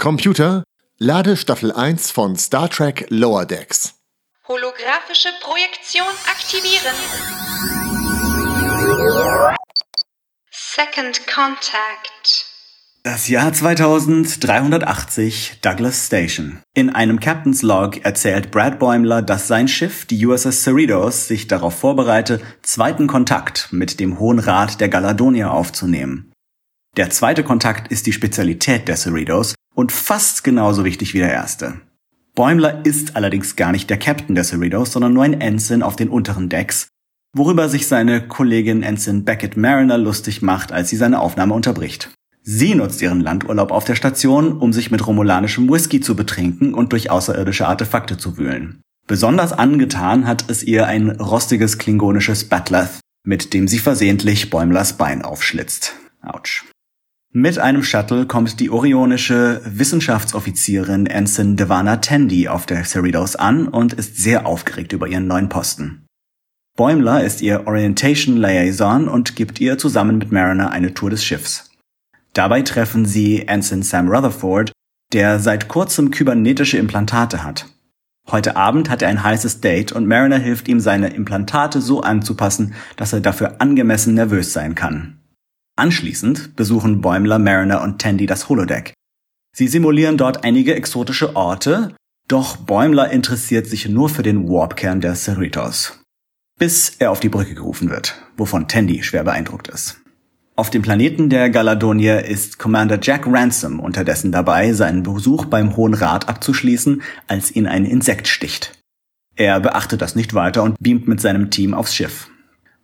Computer, lade Staffel 1 von Star Trek Lower Decks. Holographische Projektion aktivieren. Second Contact. Das Jahr 2380, Douglas Station. In einem Captain's Log erzählt Brad Bäumler, dass sein Schiff, die USS Cerritos, sich darauf vorbereite, zweiten Kontakt mit dem Hohen Rat der Galadonia aufzunehmen. Der zweite Kontakt ist die Spezialität der Cerritos und fast genauso wichtig wie der erste. Bäumler ist allerdings gar nicht der Captain der Cerritos, sondern nur ein Ensign auf den unteren Decks, worüber sich seine Kollegin Ensign Beckett Mariner lustig macht, als sie seine Aufnahme unterbricht. Sie nutzt ihren Landurlaub auf der Station, um sich mit romulanischem Whisky zu betrinken und durch außerirdische Artefakte zu wühlen. Besonders angetan hat es ihr ein rostiges klingonisches Batleth, mit dem sie versehentlich Bäumlers Bein aufschlitzt. Autsch. Mit einem Shuttle kommt die orionische Wissenschaftsoffizierin Ensign Devana Tandy auf der Cerritos an und ist sehr aufgeregt über ihren neuen Posten. Bäumler ist ihr Orientation Liaison und gibt ihr zusammen mit Mariner eine Tour des Schiffs. Dabei treffen sie Ensign Sam Rutherford, der seit kurzem kybernetische Implantate hat. Heute Abend hat er ein heißes Date und Mariner hilft ihm, seine Implantate so anzupassen, dass er dafür angemessen nervös sein kann. Anschließend besuchen Bäumler, Mariner und Tandy das Holodeck. Sie simulieren dort einige exotische Orte, doch Bäumler interessiert sich nur für den Warpkern der Cerritos. Bis er auf die Brücke gerufen wird, wovon Tandy schwer beeindruckt ist. Auf dem Planeten der Galadonia ist Commander Jack Ransom unterdessen dabei, seinen Besuch beim Hohen Rat abzuschließen, als ihn ein Insekt sticht. Er beachtet das nicht weiter und beamt mit seinem Team aufs Schiff.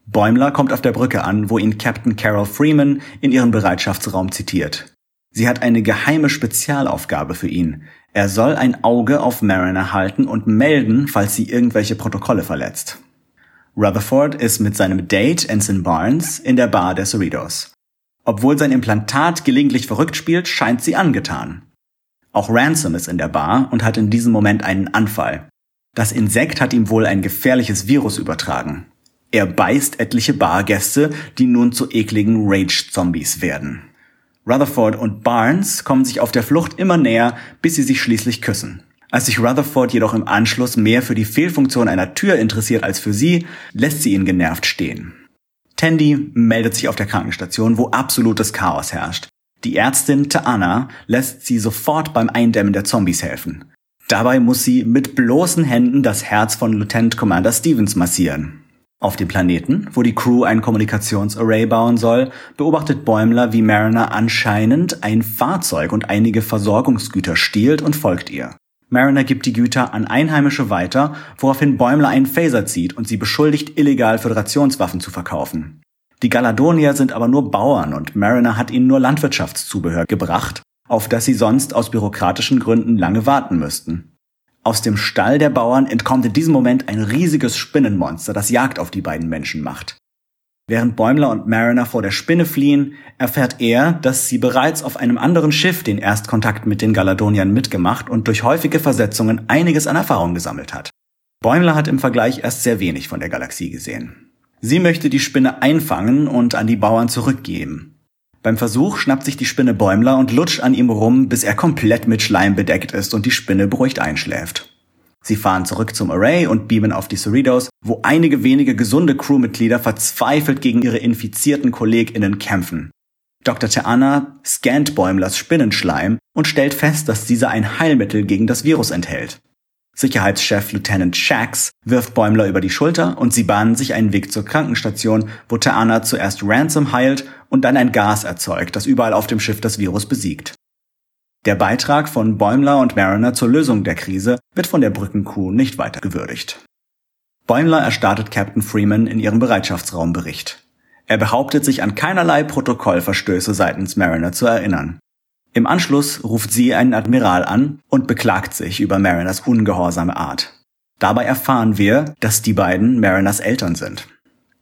Bäumler kommt auf der Brücke an, wo ihn Captain Carol Freeman in ihrem Bereitschaftsraum zitiert. Sie hat eine geheime Spezialaufgabe für ihn. Er soll ein Auge auf Mariner halten und melden, falls sie irgendwelche Protokolle verletzt. Rutherford ist mit seinem Date Ensign Barnes in der Bar der Cerritos. Obwohl sein Implantat gelegentlich verrückt spielt, scheint sie angetan. Auch Ransom ist in der Bar und hat in diesem Moment einen Anfall. Das Insekt hat ihm wohl ein gefährliches Virus übertragen. Er beißt etliche Bargäste, die nun zu ekligen Rage-Zombies werden. Rutherford und Barnes kommen sich auf der Flucht immer näher, bis sie sich schließlich küssen. Als sich Rutherford jedoch im Anschluss mehr für die Fehlfunktion einer Tür interessiert als für sie, lässt sie ihn genervt stehen. Tandy meldet sich auf der Krankenstation, wo absolutes Chaos herrscht. Die Ärztin Taana lässt sie sofort beim Eindämmen der Zombies helfen. Dabei muss sie mit bloßen Händen das Herz von Lieutenant Commander Stevens massieren. Auf dem Planeten, wo die Crew ein Kommunikationsarray bauen soll, beobachtet Bäumler, wie Mariner anscheinend ein Fahrzeug und einige Versorgungsgüter stiehlt und folgt ihr. Mariner gibt die Güter an Einheimische weiter, woraufhin Bäumler einen Phaser zieht und sie beschuldigt, illegal Föderationswaffen zu verkaufen. Die Galadonier sind aber nur Bauern und Mariner hat ihnen nur Landwirtschaftszubehör gebracht, auf das sie sonst aus bürokratischen Gründen lange warten müssten. Aus dem Stall der Bauern entkommt in diesem Moment ein riesiges Spinnenmonster, das Jagd auf die beiden Menschen macht. Während Bäumler und Mariner vor der Spinne fliehen, erfährt er, dass sie bereits auf einem anderen Schiff den Erstkontakt mit den Galadoniern mitgemacht und durch häufige Versetzungen einiges an Erfahrung gesammelt hat. Bäumler hat im Vergleich erst sehr wenig von der Galaxie gesehen. Sie möchte die Spinne einfangen und an die Bauern zurückgeben. Beim Versuch schnappt sich die Spinne Bäumler und lutscht an ihm rum, bis er komplett mit Schleim bedeckt ist und die Spinne beruhigt einschläft. Sie fahren zurück zum Array und beamen auf die Cerritos, wo einige wenige gesunde Crewmitglieder verzweifelt gegen ihre infizierten KollegInnen kämpfen. Dr. Teana scannt Bäumlers Spinnenschleim und stellt fest, dass dieser ein Heilmittel gegen das Virus enthält. Sicherheitschef Lieutenant Shax wirft Bäumler über die Schulter und sie bahnen sich einen Weg zur Krankenstation, wo Teana zuerst Ransom heilt und dann ein Gas erzeugt, das überall auf dem Schiff das Virus besiegt. Der Beitrag von Bäumler und Mariner zur Lösung der Krise wird von der Brückencrew nicht weiter gewürdigt. Bäumler erstattet Captain Freeman in ihrem Bereitschaftsraum Bericht. Er behauptet sich an keinerlei Protokollverstöße seitens Mariner zu erinnern. Im Anschluss ruft sie einen Admiral an und beklagt sich über Mariners ungehorsame Art. Dabei erfahren wir, dass die beiden Mariners Eltern sind.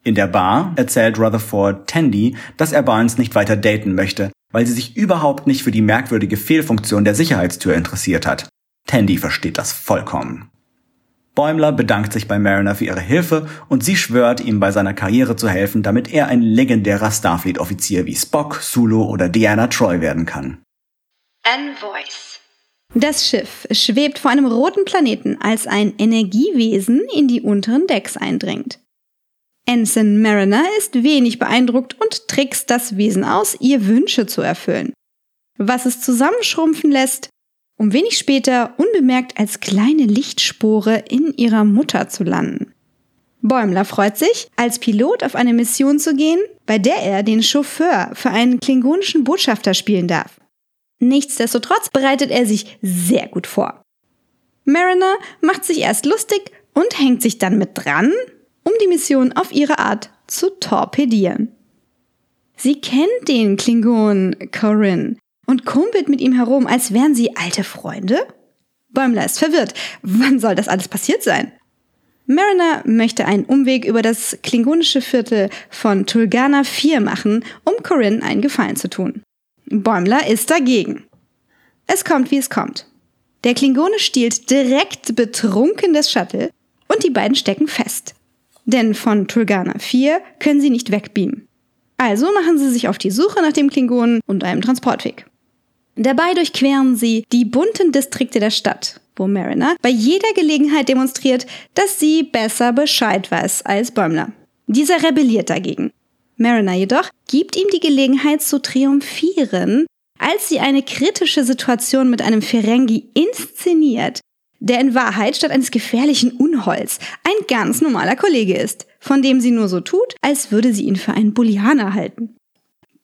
In der Bar erzählt Rutherford Tandy, dass er Barnes nicht weiter daten möchte, weil sie sich überhaupt nicht für die merkwürdige Fehlfunktion der Sicherheitstür interessiert hat. Tandy versteht das vollkommen. Bäumler bedankt sich bei Mariner für ihre Hilfe und sie schwört, ihm bei seiner Karriere zu helfen, damit er ein legendärer Starfleet-Offizier wie Spock, Sulu oder Diana Troy werden kann. Envoice. Das Schiff schwebt vor einem roten Planeten, als ein Energiewesen in die unteren Decks eindringt. Ensign Mariner ist wenig beeindruckt und trickst das Wesen aus, ihr Wünsche zu erfüllen. Was es zusammenschrumpfen lässt, um wenig später unbemerkt als kleine Lichtspore in ihrer Mutter zu landen. Bäumler freut sich, als Pilot auf eine Mission zu gehen, bei der er den Chauffeur für einen klingonischen Botschafter spielen darf. Nichtsdestotrotz bereitet er sich sehr gut vor. Mariner macht sich erst lustig und hängt sich dann mit dran, um die Mission auf ihre Art zu torpedieren. Sie kennt den Klingon Corinne und kumpelt mit ihm herum, als wären sie alte Freunde? Bäumler ist verwirrt. Wann soll das alles passiert sein? Mariner möchte einen Umweg über das klingonische Viertel von Tulgana 4 machen, um Corinne einen Gefallen zu tun. Bäumler ist dagegen. Es kommt, wie es kommt. Der Klingone stiehlt direkt betrunken das Shuttle und die beiden stecken fest. Denn von Tulgana 4 können sie nicht wegbeamen. Also machen sie sich auf die Suche nach dem Klingonen und einem Transportweg. Dabei durchqueren sie die bunten Distrikte der Stadt, wo Mariner bei jeder Gelegenheit demonstriert, dass sie besser Bescheid weiß als Bäumler. Dieser rebelliert dagegen Mariner jedoch gibt ihm die Gelegenheit zu triumphieren, als sie eine kritische Situation mit einem Ferengi inszeniert, der in Wahrheit statt eines gefährlichen Unholds ein ganz normaler Kollege ist, von dem sie nur so tut, als würde sie ihn für einen Bullianer halten.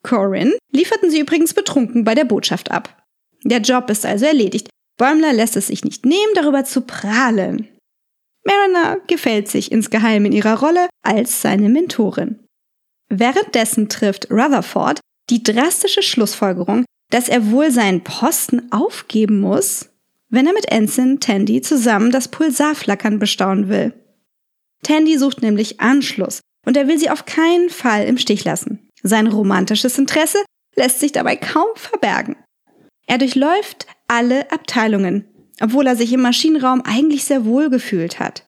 Corin lieferten sie übrigens betrunken bei der Botschaft ab. Der Job ist also erledigt. Bäumler lässt es sich nicht nehmen, darüber zu prahlen. Mariner gefällt sich insgeheim in ihrer Rolle als seine Mentorin. Währenddessen trifft Rutherford die drastische Schlussfolgerung, dass er wohl seinen Posten aufgeben muss, wenn er mit Ensign Tandy zusammen das Pulsarflackern bestaunen will. Tandy sucht nämlich Anschluss und er will sie auf keinen Fall im Stich lassen. Sein romantisches Interesse lässt sich dabei kaum verbergen. Er durchläuft alle Abteilungen, obwohl er sich im Maschinenraum eigentlich sehr wohl gefühlt hat.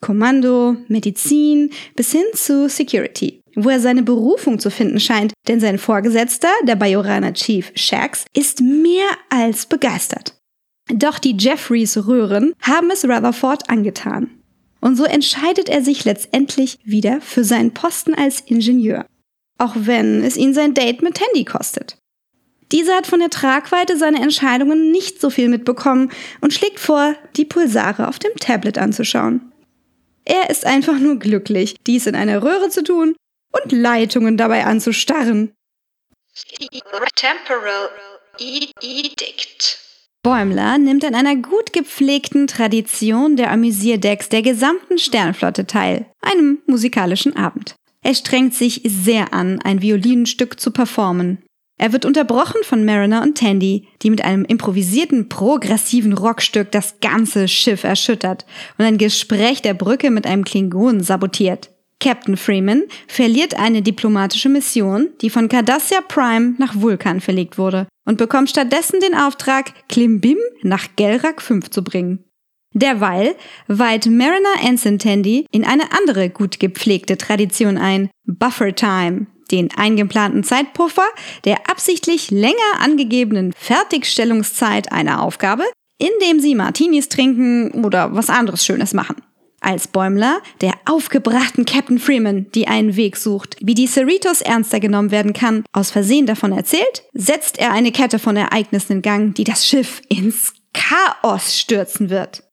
Kommando, Medizin bis hin zu Security wo er seine Berufung zu finden scheint, denn sein Vorgesetzter, der Bajoraner Chief Shax, ist mehr als begeistert. Doch die Jeffreys Röhren haben es Rutherford angetan. Und so entscheidet er sich letztendlich wieder für seinen Posten als Ingenieur. Auch wenn es ihn sein Date mit Tandy kostet. Dieser hat von der Tragweite seiner Entscheidungen nicht so viel mitbekommen und schlägt vor, die Pulsare auf dem Tablet anzuschauen. Er ist einfach nur glücklich, dies in einer Röhre zu tun und Leitungen dabei anzustarren. Temporal Edict. Bäumler nimmt an einer gut gepflegten Tradition der Amüsierdecks der gesamten Sternflotte teil, einem musikalischen Abend. Er strengt sich sehr an, ein Violinenstück zu performen. Er wird unterbrochen von Mariner und Tandy, die mit einem improvisierten, progressiven Rockstück das ganze Schiff erschüttert und ein Gespräch der Brücke mit einem Klingon sabotiert. Captain Freeman verliert eine diplomatische Mission, die von Cardassia Prime nach Vulkan verlegt wurde und bekommt stattdessen den Auftrag, Klimbim nach Gelrak 5 zu bringen. Derweil weiht Mariner Ensign Tandy in eine andere gut gepflegte Tradition ein, Buffer Time, den eingeplanten Zeitpuffer der absichtlich länger angegebenen Fertigstellungszeit einer Aufgabe, indem sie Martinis trinken oder was anderes Schönes machen. Als Bäumler, der aufgebrachten Captain Freeman, die einen Weg sucht, wie die Cerritos ernster genommen werden kann, aus Versehen davon erzählt, setzt er eine Kette von Ereignissen in Gang, die das Schiff ins Chaos stürzen wird.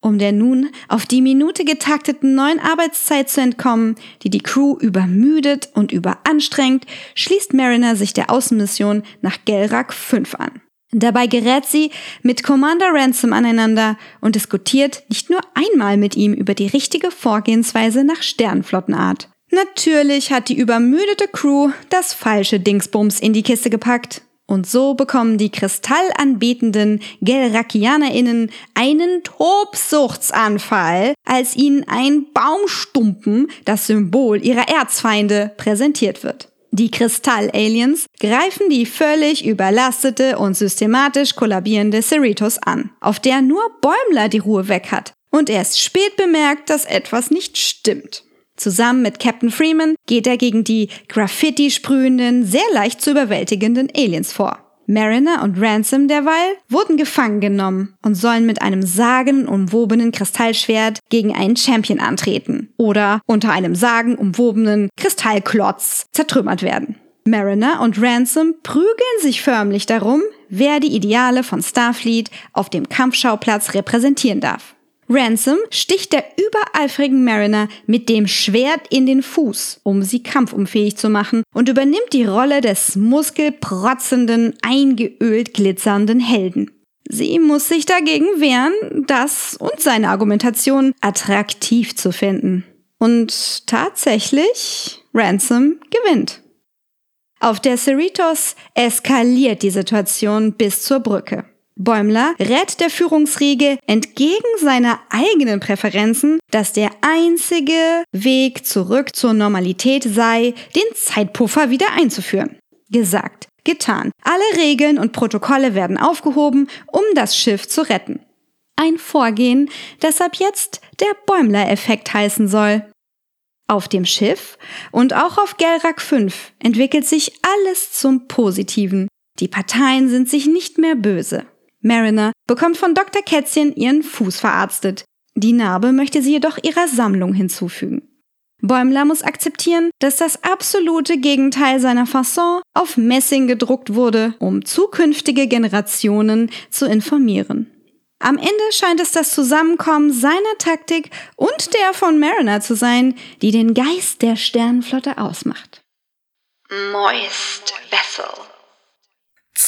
Um der nun auf die Minute getakteten neuen Arbeitszeit zu entkommen, die die Crew übermüdet und überanstrengt, schließt Mariner sich der Außenmission nach Gelrak 5 an. Dabei gerät sie mit Commander Ransom aneinander und diskutiert nicht nur einmal mit ihm über die richtige Vorgehensweise nach Sternflottenart. Natürlich hat die übermüdete Crew das falsche Dingsbums in die Kiste gepackt. Und so bekommen die kristallanbetenden GelrakianerInnen einen Tobsuchtsanfall, als ihnen ein Baumstumpen, das Symbol ihrer Erzfeinde, präsentiert wird. Die Kristall-Aliens greifen die völlig überlastete und systematisch kollabierende Cerritos an, auf der nur Bäumler die Ruhe weg hat und erst spät bemerkt, dass etwas nicht stimmt. Zusammen mit Captain Freeman geht er gegen die Graffiti sprühenden, sehr leicht zu überwältigenden Aliens vor. Mariner und Ransom derweil wurden gefangen genommen und sollen mit einem sagenumwobenen Kristallschwert gegen einen Champion antreten oder unter einem sagenumwobenen Kristallklotz zertrümmert werden. Mariner und Ransom prügeln sich förmlich darum, wer die Ideale von Starfleet auf dem Kampfschauplatz repräsentieren darf. Ransom sticht der übereifrigen Mariner mit dem Schwert in den Fuß, um sie kampfunfähig zu machen, und übernimmt die Rolle des muskelprotzenden, eingeölt glitzernden Helden. Sie muss sich dagegen wehren, das und seine Argumentation attraktiv zu finden. Und tatsächlich, Ransom gewinnt. Auf der Cerritos eskaliert die Situation bis zur Brücke. Bäumler rät der Führungsriege entgegen seiner eigenen Präferenzen, dass der einzige Weg zurück zur Normalität sei, den Zeitpuffer wieder einzuführen. Gesagt, getan. Alle Regeln und Protokolle werden aufgehoben, um das Schiff zu retten. Ein Vorgehen, das ab jetzt der Bäumler-Effekt heißen soll. Auf dem Schiff und auch auf Gelrak 5 entwickelt sich alles zum Positiven. Die Parteien sind sich nicht mehr böse. Mariner bekommt von Dr. Kätzchen ihren Fuß verarztet. Die Narbe möchte sie jedoch ihrer Sammlung hinzufügen. Bäumler muss akzeptieren, dass das absolute Gegenteil seiner Fasson auf Messing gedruckt wurde, um zukünftige Generationen zu informieren. Am Ende scheint es das Zusammenkommen seiner Taktik und der von Mariner zu sein, die den Geist der Sternenflotte ausmacht. Moist Vessel.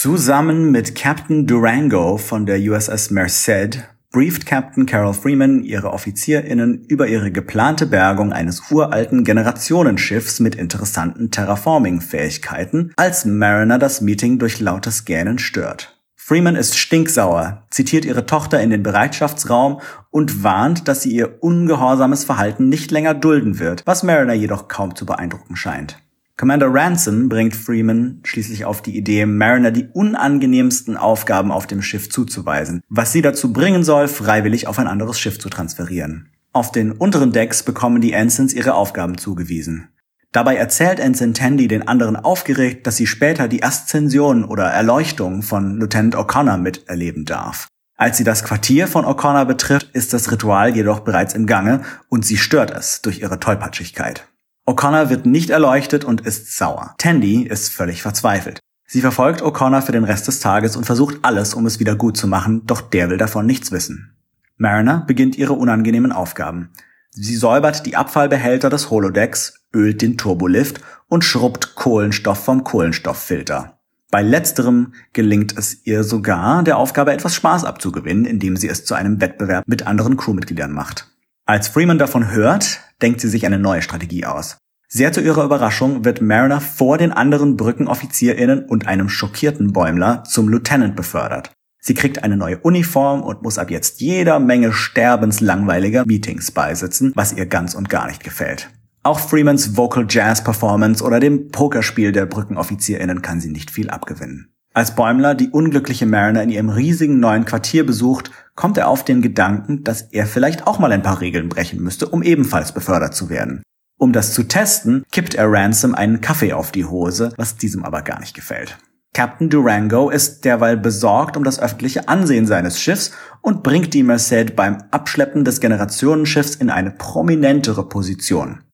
Zusammen mit Captain Durango von der USS Merced brieft Captain Carol Freeman ihre OffizierInnen über ihre geplante Bergung eines uralten Generationenschiffs mit interessanten Terraforming-Fähigkeiten, als Mariner das Meeting durch lautes Gähnen stört. Freeman ist stinksauer, zitiert ihre Tochter in den Bereitschaftsraum und warnt, dass sie ihr ungehorsames Verhalten nicht länger dulden wird, was Mariner jedoch kaum zu beeindrucken scheint. Commander Ransom bringt Freeman schließlich auf die Idee, Mariner die unangenehmsten Aufgaben auf dem Schiff zuzuweisen, was sie dazu bringen soll, freiwillig auf ein anderes Schiff zu transferieren. Auf den unteren Decks bekommen die Ensigns ihre Aufgaben zugewiesen. Dabei erzählt Ensign Tandy den anderen aufgeregt, dass sie später die Aszension oder Erleuchtung von Lieutenant O'Connor miterleben darf. Als sie das Quartier von O'Connor betrifft, ist das Ritual jedoch bereits im Gange und sie stört es durch ihre Tollpatschigkeit. O'Connor wird nicht erleuchtet und ist sauer. Tandy ist völlig verzweifelt. Sie verfolgt O'Connor für den Rest des Tages und versucht alles, um es wieder gut zu machen, doch der will davon nichts wissen. Mariner beginnt ihre unangenehmen Aufgaben. Sie säubert die Abfallbehälter des Holodecks, ölt den Turbolift und schrubbt Kohlenstoff vom Kohlenstofffilter. Bei letzterem gelingt es ihr sogar, der Aufgabe etwas Spaß abzugewinnen, indem sie es zu einem Wettbewerb mit anderen Crewmitgliedern macht. Als Freeman davon hört, denkt sie sich eine neue Strategie aus. Sehr zu ihrer Überraschung wird Mariner vor den anderen BrückenoffizierInnen und einem schockierten Bäumler zum Lieutenant befördert. Sie kriegt eine neue Uniform und muss ab jetzt jeder Menge sterbenslangweiliger Meetings beisitzen, was ihr ganz und gar nicht gefällt. Auch Freemans Vocal Jazz Performance oder dem Pokerspiel der BrückenoffizierInnen kann sie nicht viel abgewinnen. Als Bäumler die unglückliche Mariner in ihrem riesigen neuen Quartier besucht, kommt er auf den Gedanken, dass er vielleicht auch mal ein paar Regeln brechen müsste, um ebenfalls befördert zu werden. Um das zu testen, kippt er Ransom einen Kaffee auf die Hose, was diesem aber gar nicht gefällt. Captain Durango ist derweil besorgt um das öffentliche Ansehen seines Schiffs und bringt die Merced beim Abschleppen des Generationenschiffs in eine prominentere Position.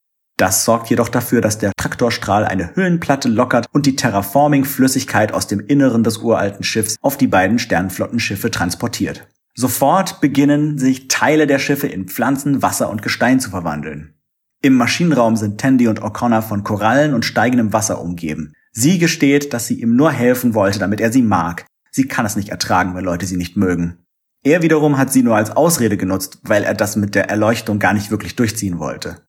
Das sorgt jedoch dafür, dass der Traktorstrahl eine Hüllenplatte lockert und die Terraforming-Flüssigkeit aus dem Inneren des uralten Schiffs auf die beiden Sternflottenschiffe transportiert. Sofort beginnen sich Teile der Schiffe in Pflanzen, Wasser und Gestein zu verwandeln. Im Maschinenraum sind Tandy und O'Connor von Korallen und steigendem Wasser umgeben. Sie gesteht, dass sie ihm nur helfen wollte, damit er sie mag. Sie kann es nicht ertragen, wenn Leute sie nicht mögen. Er wiederum hat sie nur als Ausrede genutzt, weil er das mit der Erleuchtung gar nicht wirklich durchziehen wollte.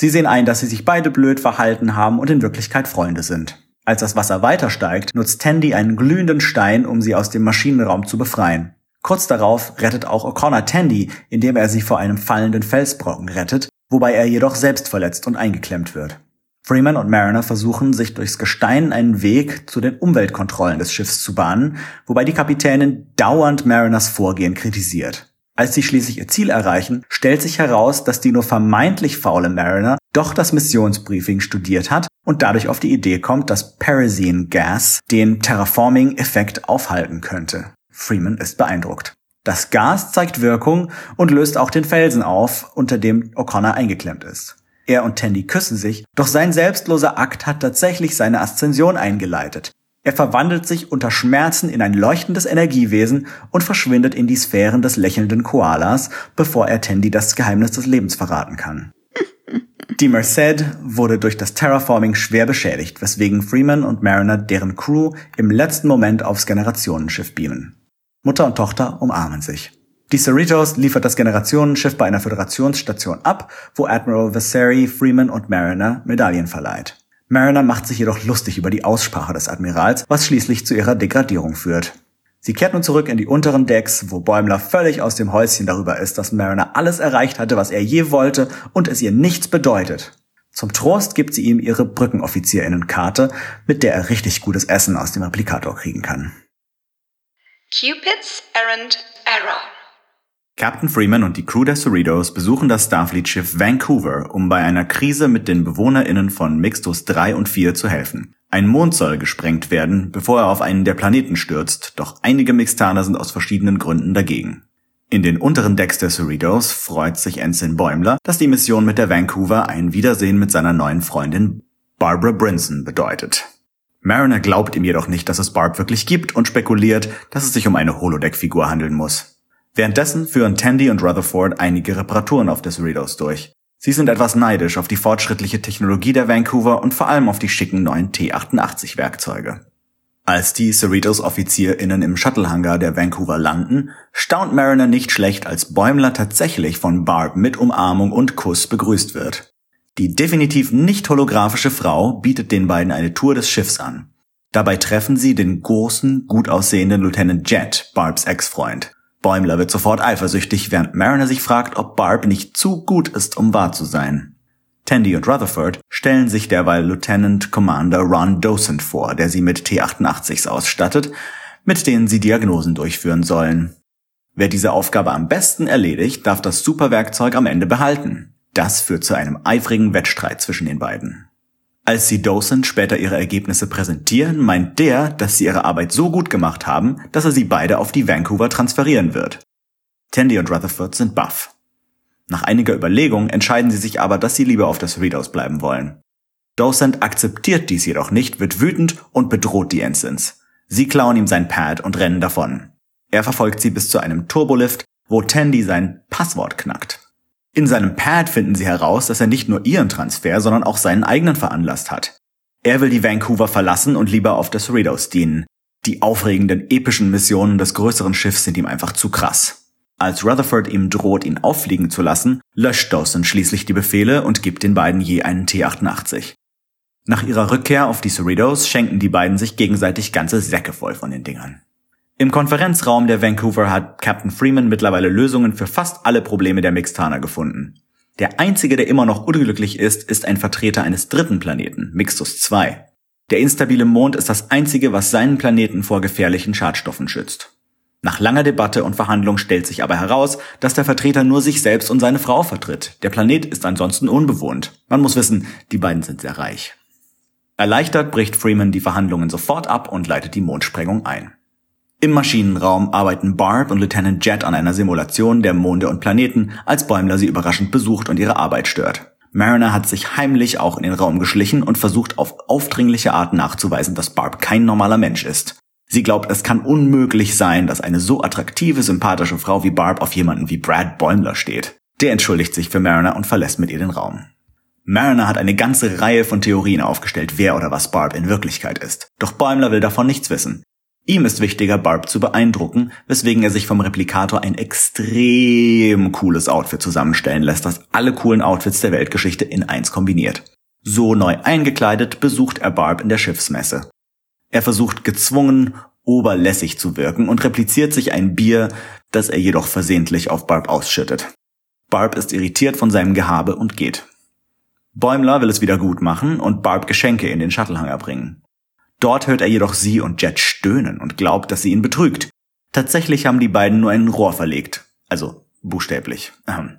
Sie sehen ein, dass sie sich beide blöd verhalten haben und in Wirklichkeit Freunde sind. Als das Wasser weiter steigt, nutzt Tandy einen glühenden Stein, um sie aus dem Maschinenraum zu befreien. Kurz darauf rettet auch O'Connor Tandy, indem er sie vor einem fallenden Felsbrocken rettet, wobei er jedoch selbst verletzt und eingeklemmt wird. Freeman und Mariner versuchen, sich durchs Gestein einen Weg zu den Umweltkontrollen des Schiffs zu bahnen, wobei die Kapitänin dauernd Mariners Vorgehen kritisiert. Als sie schließlich ihr Ziel erreichen, stellt sich heraus, dass die nur vermeintlich faule Mariner doch das Missionsbriefing studiert hat und dadurch auf die Idee kommt, dass Perazine Gas den Terraforming-Effekt aufhalten könnte. Freeman ist beeindruckt. Das Gas zeigt Wirkung und löst auch den Felsen auf, unter dem O'Connor eingeklemmt ist. Er und Tandy küssen sich, doch sein selbstloser Akt hat tatsächlich seine Aszension eingeleitet. Er verwandelt sich unter Schmerzen in ein leuchtendes Energiewesen und verschwindet in die Sphären des lächelnden Koalas, bevor er Tandy das Geheimnis des Lebens verraten kann. Die Merced wurde durch das Terraforming schwer beschädigt, weswegen Freeman und Mariner deren Crew im letzten Moment aufs Generationenschiff beamen. Mutter und Tochter umarmen sich. Die Cerritos liefert das Generationenschiff bei einer Föderationsstation ab, wo Admiral Vasari Freeman und Mariner Medaillen verleiht. Mariner macht sich jedoch lustig über die Aussprache des Admirals, was schließlich zu ihrer Degradierung führt. Sie kehrt nun zurück in die unteren Decks, wo Bäumler völlig aus dem Häuschen darüber ist, dass Mariner alles erreicht hatte, was er je wollte und es ihr nichts bedeutet. Zum Trost gibt sie ihm ihre Brückenoffizierinnenkarte, mit der er richtig gutes Essen aus dem Replikator kriegen kann. Cupid's Errand Error. Captain Freeman und die Crew der Cerritos besuchen das Starfleet-Schiff Vancouver, um bei einer Krise mit den BewohnerInnen von Mixtus 3 und 4 zu helfen. Ein Mond soll gesprengt werden, bevor er auf einen der Planeten stürzt, doch einige Mixtaner sind aus verschiedenen Gründen dagegen. In den unteren Decks der Cerritos freut sich Ensign Bäumler, dass die Mission mit der Vancouver ein Wiedersehen mit seiner neuen Freundin Barbara Brinson bedeutet. Mariner glaubt ihm jedoch nicht, dass es Barb wirklich gibt und spekuliert, dass es sich um eine Holodeck-Figur handeln muss. Währenddessen führen Tandy und Rutherford einige Reparaturen auf des Cerritos durch. Sie sind etwas neidisch auf die fortschrittliche Technologie der Vancouver und vor allem auf die schicken neuen T-88 Werkzeuge. Als die Cerritos OffizierInnen im Shuttlehangar der Vancouver landen, staunt Mariner nicht schlecht, als Bäumler tatsächlich von Barb mit Umarmung und Kuss begrüßt wird. Die definitiv nicht holographische Frau bietet den beiden eine Tour des Schiffs an. Dabei treffen sie den großen, gut aussehenden Lieutenant Jet, Barbs Ex-Freund. Bäumler wird sofort eifersüchtig, während Mariner sich fragt, ob Barb nicht zu gut ist, um wahr zu sein. Tandy und Rutherford stellen sich derweil Lieutenant Commander Ron Docent vor, der sie mit T-88s ausstattet, mit denen sie Diagnosen durchführen sollen. Wer diese Aufgabe am besten erledigt, darf das Superwerkzeug am Ende behalten. Das führt zu einem eifrigen Wettstreit zwischen den beiden. Als sie Docent später ihre Ergebnisse präsentieren, meint der, dass sie ihre Arbeit so gut gemacht haben, dass er sie beide auf die Vancouver transferieren wird. Tandy und Rutherford sind baff. Nach einiger Überlegung entscheiden sie sich aber, dass sie lieber auf das Readout bleiben wollen. Docent akzeptiert dies jedoch nicht, wird wütend und bedroht die Ensigns. Sie klauen ihm sein Pad und rennen davon. Er verfolgt sie bis zu einem Turbolift, wo Tandy sein Passwort knackt. In seinem Pad finden sie heraus, dass er nicht nur ihren Transfer, sondern auch seinen eigenen veranlasst hat. Er will die Vancouver verlassen und lieber auf der Cerritos dienen. Die aufregenden, epischen Missionen des größeren Schiffs sind ihm einfach zu krass. Als Rutherford ihm droht, ihn auffliegen zu lassen, löscht Dawson schließlich die Befehle und gibt den beiden je einen T-88. Nach ihrer Rückkehr auf die Cerritos schenken die beiden sich gegenseitig ganze Säcke voll von den Dingern. Im Konferenzraum der Vancouver hat Captain Freeman mittlerweile Lösungen für fast alle Probleme der Mixtaner gefunden. Der einzige, der immer noch unglücklich ist, ist ein Vertreter eines dritten Planeten, Mixtus 2. Der instabile Mond ist das einzige, was seinen Planeten vor gefährlichen Schadstoffen schützt. Nach langer Debatte und Verhandlung stellt sich aber heraus, dass der Vertreter nur sich selbst und seine Frau vertritt. Der Planet ist ansonsten unbewohnt. Man muss wissen, die beiden sind sehr reich. Erleichtert bricht Freeman die Verhandlungen sofort ab und leitet die Mondsprengung ein. Im Maschinenraum arbeiten Barb und Lieutenant Jet an einer Simulation der Monde und Planeten, als Bäumler sie überraschend besucht und ihre Arbeit stört. Mariner hat sich heimlich auch in den Raum geschlichen und versucht auf aufdringliche Art nachzuweisen, dass Barb kein normaler Mensch ist. Sie glaubt, es kann unmöglich sein, dass eine so attraktive, sympathische Frau wie Barb auf jemanden wie Brad Bäumler steht. Der entschuldigt sich für Mariner und verlässt mit ihr den Raum. Mariner hat eine ganze Reihe von Theorien aufgestellt, wer oder was Barb in Wirklichkeit ist. Doch Bäumler will davon nichts wissen. Ihm ist wichtiger, Barb zu beeindrucken, weswegen er sich vom Replikator ein extrem cooles Outfit zusammenstellen lässt, das alle coolen Outfits der Weltgeschichte in eins kombiniert. So neu eingekleidet besucht er Barb in der Schiffsmesse. Er versucht gezwungen, oberlässig zu wirken und repliziert sich ein Bier, das er jedoch versehentlich auf Barb ausschüttet. Barb ist irritiert von seinem Gehabe und geht. Bäumler will es wieder gut machen und Barb Geschenke in den Shuttlehanger bringen. Dort hört er jedoch sie und Jet stöhnen und glaubt, dass sie ihn betrügt. Tatsächlich haben die beiden nur ein Rohr verlegt. Also Buchstäblich. Ähm.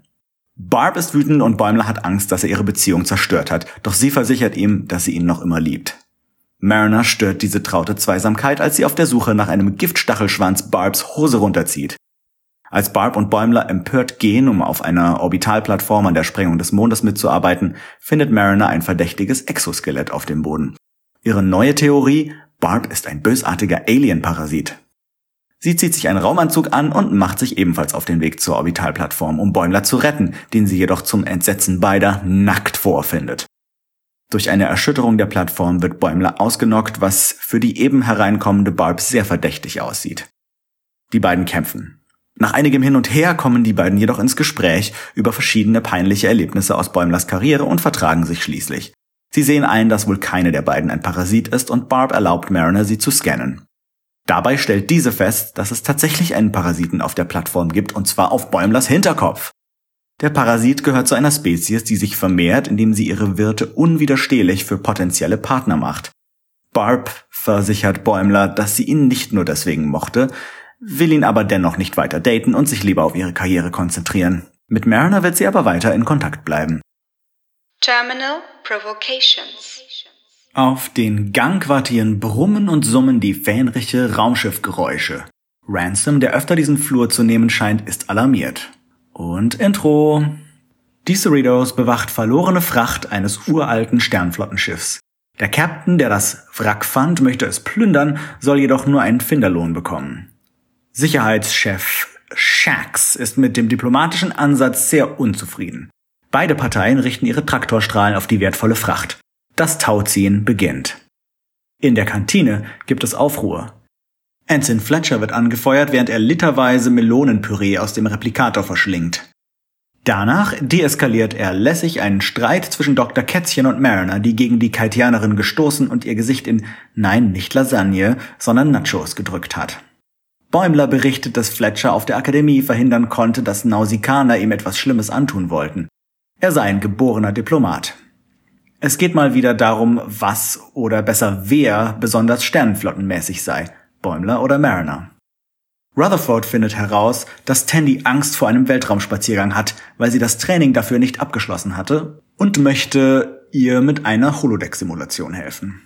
Barb ist wütend und Bäumler hat Angst, dass er ihre Beziehung zerstört hat, doch sie versichert ihm, dass sie ihn noch immer liebt. Mariner stört diese traute Zweisamkeit, als sie auf der Suche nach einem Giftstachelschwanz Barbs Hose runterzieht. Als Barb und Bäumler empört gehen, um auf einer Orbitalplattform an der Sprengung des Mondes mitzuarbeiten, findet Mariner ein verdächtiges Exoskelett auf dem Boden. Ihre neue Theorie, Barb ist ein bösartiger Alien-Parasit. Sie zieht sich einen Raumanzug an und macht sich ebenfalls auf den Weg zur Orbitalplattform, um Bäumler zu retten, den sie jedoch zum Entsetzen beider nackt vorfindet. Durch eine Erschütterung der Plattform wird Bäumler ausgenockt, was für die eben hereinkommende Barb sehr verdächtig aussieht. Die beiden kämpfen. Nach einigem Hin und Her kommen die beiden jedoch ins Gespräch über verschiedene peinliche Erlebnisse aus Bäumlers Karriere und vertragen sich schließlich. Sie sehen ein, dass wohl keine der beiden ein Parasit ist und Barb erlaubt Mariner, sie zu scannen. Dabei stellt diese fest, dass es tatsächlich einen Parasiten auf der Plattform gibt, und zwar auf Bäumlers Hinterkopf. Der Parasit gehört zu einer Spezies, die sich vermehrt, indem sie ihre Wirte unwiderstehlich für potenzielle Partner macht. Barb versichert Bäumler, dass sie ihn nicht nur deswegen mochte, will ihn aber dennoch nicht weiter daten und sich lieber auf ihre Karriere konzentrieren. Mit Mariner wird sie aber weiter in Kontakt bleiben. Terminal Provocations. Auf den Gangquartieren brummen und summen die fähnliche Raumschiffgeräusche. Ransom, der öfter diesen Flur zu nehmen scheint, ist alarmiert. Und Intro. Die Cerritos bewacht verlorene Fracht eines uralten Sternflottenschiffs. Der Captain, der das Wrack fand, möchte es plündern, soll jedoch nur einen Finderlohn bekommen. Sicherheitschef Shax ist mit dem diplomatischen Ansatz sehr unzufrieden. Beide Parteien richten ihre Traktorstrahlen auf die wertvolle Fracht. Das Tauziehen beginnt. In der Kantine gibt es Aufruhr. Ensign Fletcher wird angefeuert, während er literweise Melonenpüree aus dem Replikator verschlingt. Danach deeskaliert er lässig einen Streit zwischen Dr. Kätzchen und Mariner, die gegen die Kaitianerin gestoßen und ihr Gesicht in, nein, nicht Lasagne, sondern Nachos gedrückt hat. Bäumler berichtet, dass Fletcher auf der Akademie verhindern konnte, dass Nausikaner ihm etwas Schlimmes antun wollten. Er sei ein geborener Diplomat. Es geht mal wieder darum, was oder besser wer besonders sternenflottenmäßig sei, Bäumler oder Mariner. Rutherford findet heraus, dass Tandy Angst vor einem Weltraumspaziergang hat, weil sie das Training dafür nicht abgeschlossen hatte und möchte ihr mit einer Holodeck-Simulation helfen.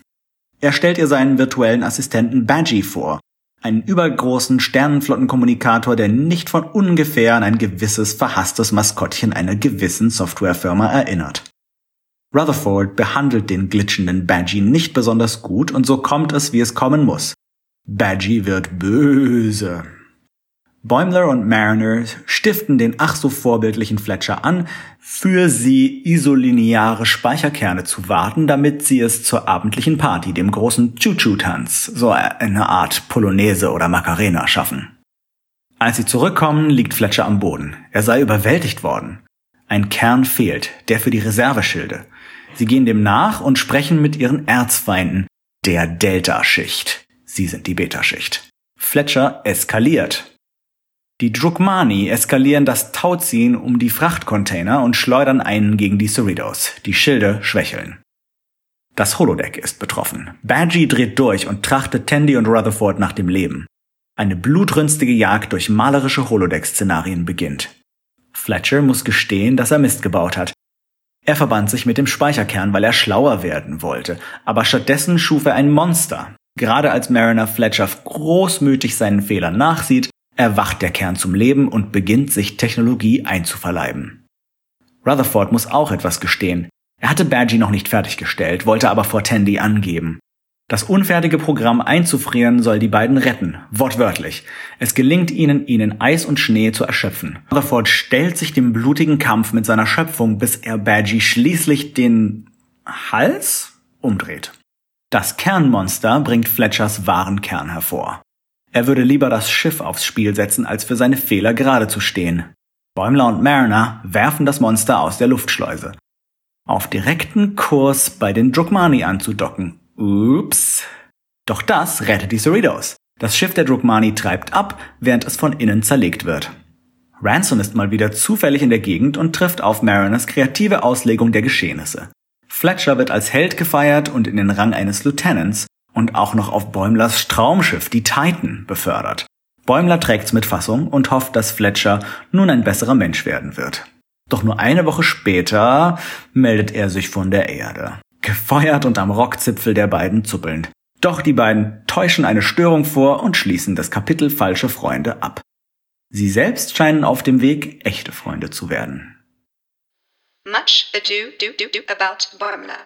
Er stellt ihr seinen virtuellen Assistenten Badgie vor, einen übergroßen Sternenflottenkommunikator, der nicht von ungefähr an ein gewisses verhasstes Maskottchen einer gewissen Softwarefirma erinnert. Rutherford behandelt den glitschenden Badgie nicht besonders gut und so kommt es, wie es kommen muss. Badgie wird böse. Bäumler und Mariner stiften den ach so vorbildlichen Fletcher an, für sie isolineare Speicherkerne zu warten, damit sie es zur abendlichen Party, dem großen Choo-Choo-Tanz, so eine Art Polonaise oder Macarena schaffen. Als sie zurückkommen, liegt Fletcher am Boden. Er sei überwältigt worden. Ein Kern fehlt, der für die Reserveschilde. Sie gehen dem nach und sprechen mit ihren Erzfeinden, der Delta-Schicht. Sie sind die Beta-Schicht. Fletcher eskaliert. Die Drukmani eskalieren das Tauziehen um die Frachtcontainer und schleudern einen gegen die Cerritos. Die Schilde schwächeln. Das Holodeck ist betroffen. Badgie dreht durch und trachtet Tandy und Rutherford nach dem Leben. Eine blutrünstige Jagd durch malerische Holodeck-Szenarien beginnt. Fletcher muss gestehen, dass er Mist gebaut hat. Er verband sich mit dem Speicherkern, weil er schlauer werden wollte, aber stattdessen schuf er ein Monster. Gerade als Mariner Fletcher großmütig seinen Fehlern nachsieht, erwacht der Kern zum Leben und beginnt sich Technologie einzuverleiben. Rutherford muss auch etwas gestehen. Er hatte Badgie noch nicht fertiggestellt, wollte aber vor Tandy angeben. Das unfertige Programm einzufrieren soll die beiden retten, wortwörtlich. Es gelingt ihnen, ihn in Eis und Schnee zu erschöpfen. Rutherford stellt sich dem blutigen Kampf mit seiner Schöpfung, bis er Badgie schließlich den Hals umdreht. Das Kernmonster bringt Fletchers wahren Kern hervor. Er würde lieber das Schiff aufs Spiel setzen, als für seine Fehler gerade zu stehen. Bäumler und Mariner werfen das Monster aus der Luftschleuse. Auf direkten Kurs bei den Drukmani anzudocken Ups. Doch das rettet die Cerritos. Das Schiff der Drukmani treibt ab, während es von innen zerlegt wird. Ransom ist mal wieder zufällig in der Gegend und trifft auf Mariners kreative Auslegung der Geschehnisse. Fletcher wird als Held gefeiert und in den Rang eines Lieutenants und auch noch auf Bäumlers Traumschiff, die Titan, befördert. Bäumler trägt's mit Fassung und hofft, dass Fletcher nun ein besserer Mensch werden wird. Doch nur eine Woche später meldet er sich von der Erde. Gefeuert und am Rockzipfel der beiden zuppelnd. Doch die beiden täuschen eine Störung vor und schließen das Kapitel Falsche Freunde ab. Sie selbst scheinen auf dem Weg, echte Freunde zu werden. Much ado do, do, do about Bäumler.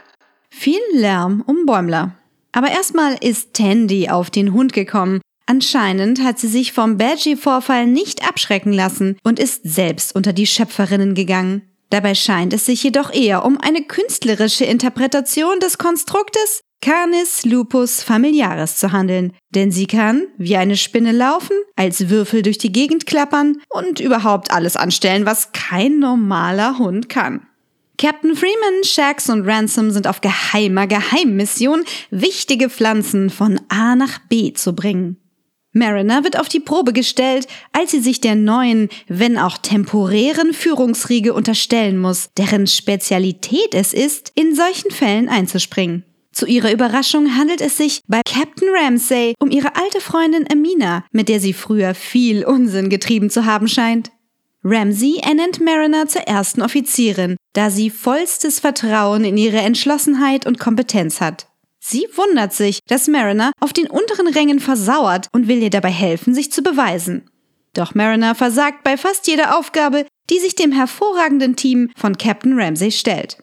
Viel Lärm um Bäumler. Aber erstmal ist Tandy auf den Hund gekommen. Anscheinend hat sie sich vom Badgie-Vorfall nicht abschrecken lassen und ist selbst unter die Schöpferinnen gegangen. Dabei scheint es sich jedoch eher um eine künstlerische Interpretation des Konstruktes Canis lupus familiaris zu handeln, denn sie kann wie eine Spinne laufen, als Würfel durch die Gegend klappern und überhaupt alles anstellen, was kein normaler Hund kann. Captain Freeman, Shax und Ransom sind auf geheimer Geheimmission, wichtige Pflanzen von A nach B zu bringen. Mariner wird auf die Probe gestellt, als sie sich der neuen, wenn auch temporären Führungsriege unterstellen muss, deren Spezialität es ist, in solchen Fällen einzuspringen. Zu ihrer Überraschung handelt es sich bei Captain Ramsay um ihre alte Freundin Amina, mit der sie früher viel Unsinn getrieben zu haben scheint. Ramsay ernennt Mariner zur ersten Offizierin, da sie vollstes Vertrauen in ihre Entschlossenheit und Kompetenz hat. Sie wundert sich, dass Mariner auf den unteren Rängen versauert und will ihr dabei helfen, sich zu beweisen. Doch Mariner versagt bei fast jeder Aufgabe, die sich dem hervorragenden Team von Captain Ramsay stellt.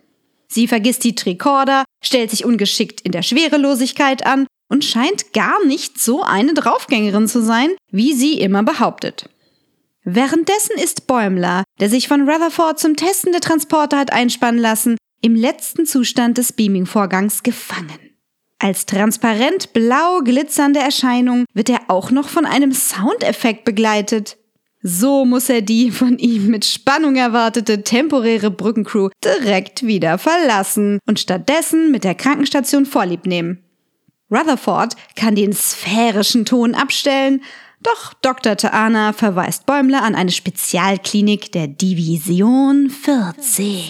Sie vergisst die Tricorder, stellt sich ungeschickt in der Schwerelosigkeit an und scheint gar nicht so eine Draufgängerin zu sein, wie sie immer behauptet. Währenddessen ist Bäumler, der sich von Rutherford zum Testen der Transporter hat einspannen lassen, im letzten Zustand des Beaming-Vorgangs gefangen. Als transparent blau glitzernde Erscheinung wird er auch noch von einem Soundeffekt begleitet. So muss er die von ihm mit Spannung erwartete temporäre Brückencrew direkt wieder verlassen und stattdessen mit der Krankenstation Vorlieb nehmen. Rutherford kann den sphärischen Ton abstellen, doch Dr. Taana verweist Bäumler an eine Spezialklinik der Division 14.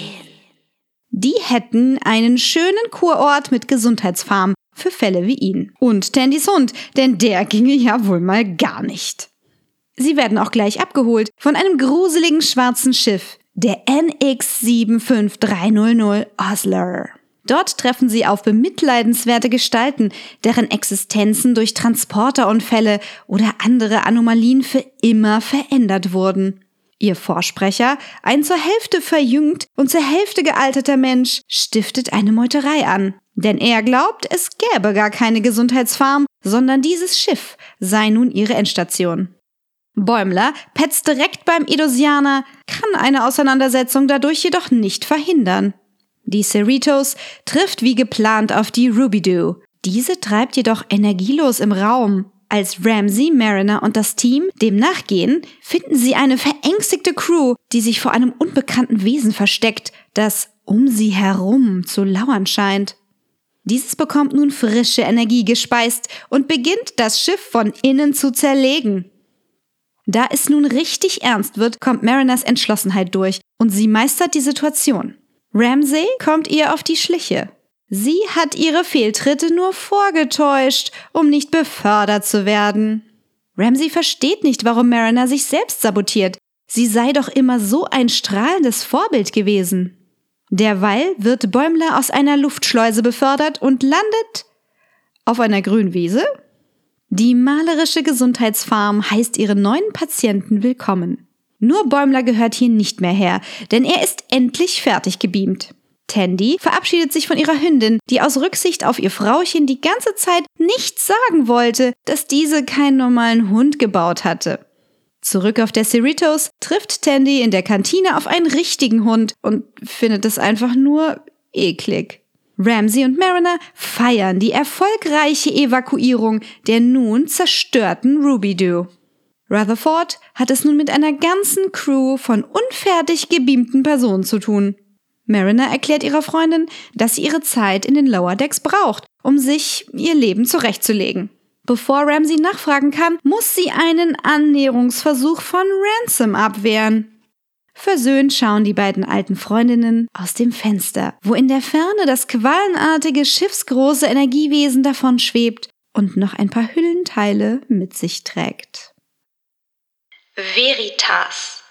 Die hätten einen schönen Kurort mit Gesundheitsfarm für Fälle wie ihn. Und Tandys Hund, denn der ginge ja wohl mal gar nicht. Sie werden auch gleich abgeholt von einem gruseligen schwarzen Schiff, der NX 75300 Osler. Dort treffen sie auf bemitleidenswerte Gestalten, deren Existenzen durch Transporterunfälle oder andere Anomalien für immer verändert wurden. Ihr Vorsprecher, ein zur Hälfte verjüngt und zur Hälfte gealterter Mensch, stiftet eine Meuterei an. Denn er glaubt, es gäbe gar keine Gesundheitsfarm, sondern dieses Schiff sei nun ihre Endstation. Bäumler petzt direkt beim Edosianer, kann eine Auseinandersetzung dadurch jedoch nicht verhindern. Die Cerritos trifft wie geplant auf die Rubido. Diese treibt jedoch energielos im Raum. Als Ramsey, Mariner und das Team dem nachgehen, finden sie eine verängstigte Crew, die sich vor einem unbekannten Wesen versteckt, das um sie herum zu lauern scheint. Dieses bekommt nun frische Energie gespeist und beginnt das Schiff von innen zu zerlegen. Da es nun richtig ernst wird, kommt Mariners Entschlossenheit durch und sie meistert die Situation. Ramsay kommt ihr auf die Schliche. Sie hat ihre Fehltritte nur vorgetäuscht, um nicht befördert zu werden. Ramsay versteht nicht, warum Mariner sich selbst sabotiert. Sie sei doch immer so ein strahlendes Vorbild gewesen. Derweil wird Bäumler aus einer Luftschleuse befördert und landet auf einer Grünwiese die malerische Gesundheitsfarm heißt ihre neuen Patienten willkommen. Nur Bäumler gehört hier nicht mehr her, denn er ist endlich fertig gebeamt. Tandy verabschiedet sich von ihrer Hündin, die aus Rücksicht auf ihr Frauchen die ganze Zeit nichts sagen wollte, dass diese keinen normalen Hund gebaut hatte. Zurück auf der Cerritos trifft Tandy in der Kantine auf einen richtigen Hund und findet es einfach nur eklig. Ramsey und Mariner feiern die erfolgreiche Evakuierung der nun zerstörten Ruby-Doo. Rutherford hat es nun mit einer ganzen Crew von unfertig gebeamten Personen zu tun. Mariner erklärt ihrer Freundin, dass sie ihre Zeit in den Lower Decks braucht, um sich ihr Leben zurechtzulegen. Bevor Ramsey nachfragen kann, muss sie einen Annäherungsversuch von Ransom abwehren. Versöhnt schauen die beiden alten Freundinnen aus dem Fenster, wo in der Ferne das quallenartige schiffsgroße Energiewesen davon schwebt und noch ein paar Hüllenteile mit sich trägt. Veritas.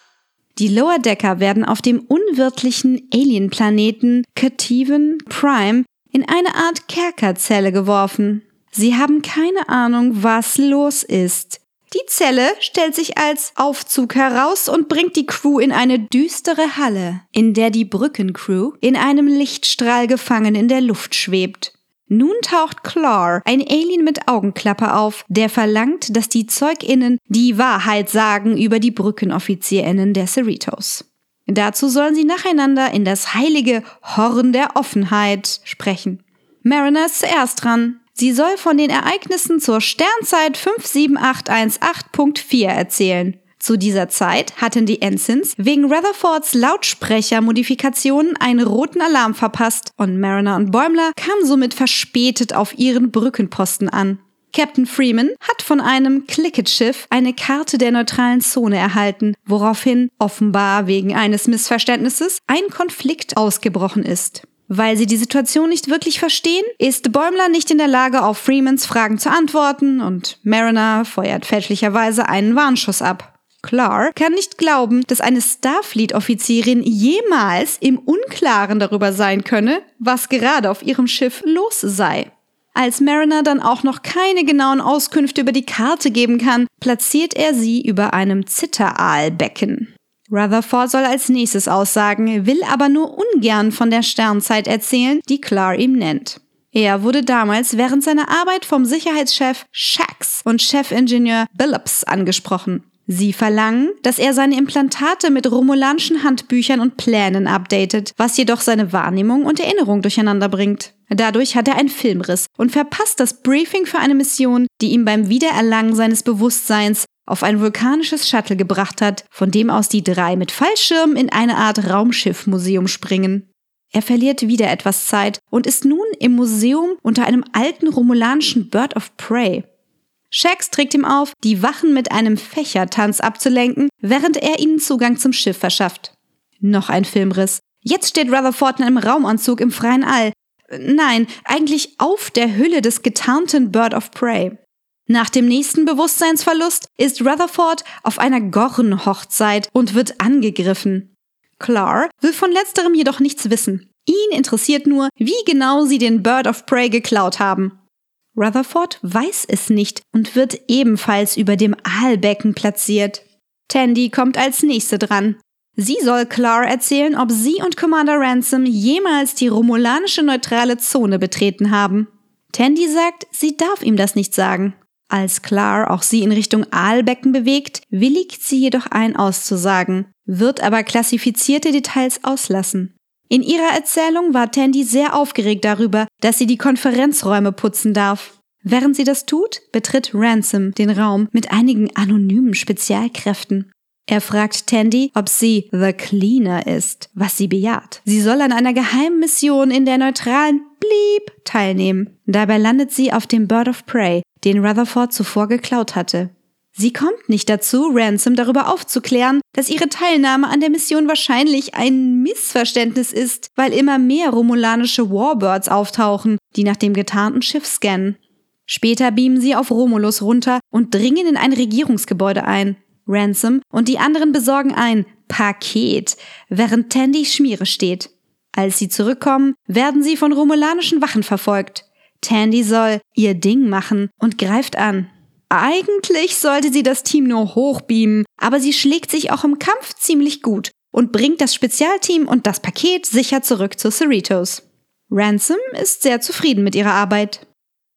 Die Lower Decker werden auf dem unwirtlichen Alienplaneten Kativen Prime in eine Art Kerkerzelle geworfen. Sie haben keine Ahnung, was los ist. Die Zelle stellt sich als Aufzug heraus und bringt die Crew in eine düstere Halle, in der die Brückencrew in einem Lichtstrahl gefangen in der Luft schwebt. Nun taucht Claw, ein Alien mit Augenklappe auf, der verlangt, dass die ZeugInnen die Wahrheit sagen über die BrückenoffizierInnen der Cerritos. Dazu sollen sie nacheinander in das heilige Horn der Offenheit sprechen. Mariner ist zuerst dran. Sie soll von den Ereignissen zur Sternzeit 57818.4 erzählen. Zu dieser Zeit hatten die Ensigns wegen Rutherfords Lautsprechermodifikationen einen roten Alarm verpasst und Mariner und Bäumler kamen somit verspätet auf ihren Brückenposten an. Captain Freeman hat von einem Clicket-Schiff eine Karte der neutralen Zone erhalten, woraufhin offenbar wegen eines Missverständnisses ein Konflikt ausgebrochen ist. Weil sie die Situation nicht wirklich verstehen, ist Bäumler nicht in der Lage, auf Freemans Fragen zu antworten und Mariner feuert fälschlicherweise einen Warnschuss ab. Clark kann nicht glauben, dass eine Starfleet-Offizierin jemals im Unklaren darüber sein könne, was gerade auf ihrem Schiff los sei. Als Mariner dann auch noch keine genauen Auskünfte über die Karte geben kann, platziert er sie über einem Zitteraalbecken. Rutherford soll als nächstes aussagen, will aber nur ungern von der Sternzeit erzählen, die Clark ihm nennt. Er wurde damals während seiner Arbeit vom Sicherheitschef Shax und Chefingenieur Billups angesprochen. Sie verlangen, dass er seine Implantate mit romulanischen Handbüchern und Plänen updatet, was jedoch seine Wahrnehmung und Erinnerung durcheinander bringt. Dadurch hat er einen Filmriss und verpasst das Briefing für eine Mission, die ihm beim Wiedererlangen seines Bewusstseins auf ein vulkanisches Shuttle gebracht hat, von dem aus die drei mit Fallschirmen in eine Art Raumschiffmuseum springen. Er verliert wieder etwas Zeit und ist nun im Museum unter einem alten romulanischen Bird of Prey. Shax trägt ihm auf, die Wachen mit einem Fächertanz abzulenken, während er ihnen Zugang zum Schiff verschafft. Noch ein Filmriss. Jetzt steht Rutherford in einem Raumanzug im freien All. Nein, eigentlich auf der Hülle des getarnten Bird of Prey. Nach dem nächsten Bewusstseinsverlust ist Rutherford auf einer Gorren-Hochzeit und wird angegriffen. Clar will von letzterem jedoch nichts wissen. Ihn interessiert nur, wie genau sie den Bird of Prey geklaut haben. Rutherford weiß es nicht und wird ebenfalls über dem Aalbecken platziert. Tandy kommt als nächste dran. Sie soll Clar erzählen, ob sie und Commander Ransom jemals die romulanische neutrale Zone betreten haben. Tandy sagt, sie darf ihm das nicht sagen. Als Clar auch sie in Richtung Aalbecken bewegt, willigt sie jedoch ein auszusagen, wird aber klassifizierte Details auslassen. In ihrer Erzählung war Tandy sehr aufgeregt darüber, dass sie die Konferenzräume putzen darf. Während sie das tut, betritt Ransom den Raum mit einigen anonymen Spezialkräften. Er fragt Tandy, ob sie The Cleaner ist, was sie bejaht. Sie soll an einer geheimen Mission in der neutralen Bleep teilnehmen. Dabei landet sie auf dem Bird of Prey, den Rutherford zuvor geklaut hatte. Sie kommt nicht dazu, Ransom darüber aufzuklären, dass ihre Teilnahme an der Mission wahrscheinlich ein Missverständnis ist, weil immer mehr romulanische Warbirds auftauchen, die nach dem getarnten Schiff scannen. Später beamen sie auf Romulus runter und dringen in ein Regierungsgebäude ein. Ransom und die anderen besorgen ein Paket, während Tandy Schmiere steht. Als sie zurückkommen, werden sie von romulanischen Wachen verfolgt. Tandy soll ihr Ding machen und greift an. Eigentlich sollte sie das Team nur hochbeamen, aber sie schlägt sich auch im Kampf ziemlich gut und bringt das Spezialteam und das Paket sicher zurück zu Cerritos. Ransom ist sehr zufrieden mit ihrer Arbeit.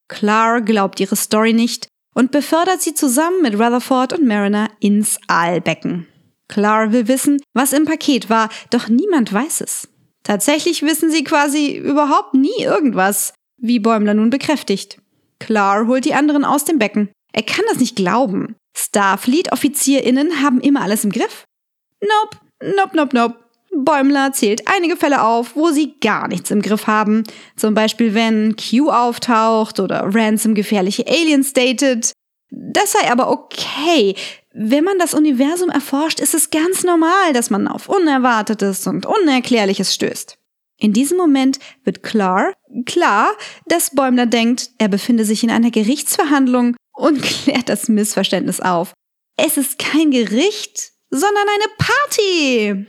Clar glaubt ihre Story nicht und befördert sie zusammen mit Rutherford und Mariner ins Aalbecken. Clar will wissen, was im Paket war, doch niemand weiß es. Tatsächlich wissen sie quasi überhaupt nie irgendwas, wie Bäumler nun bekräftigt. Clar holt die anderen aus dem Becken. Er kann das nicht glauben. Starfleet-OffizierInnen haben immer alles im Griff. Nope, nope, nope, nope. Bäumler zählt einige Fälle auf, wo sie gar nichts im Griff haben. Zum Beispiel, wenn Q auftaucht oder Ransom gefährliche Aliens datet. Das sei aber okay. Wenn man das Universum erforscht, ist es ganz normal, dass man auf Unerwartetes und Unerklärliches stößt. In diesem Moment wird klar, klar, dass Bäumler denkt, er befinde sich in einer Gerichtsverhandlung und klärt das Missverständnis auf. Es ist kein Gericht, sondern eine Party.